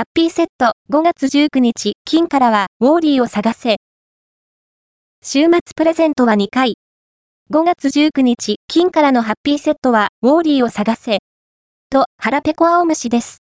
ハッピーセット5月19日、金からは、ウォーリーを探せ。週末プレゼントは2回。5月19日、金からのハッピーセットは、ウォーリーを探せ。と、腹ペコ青虫です。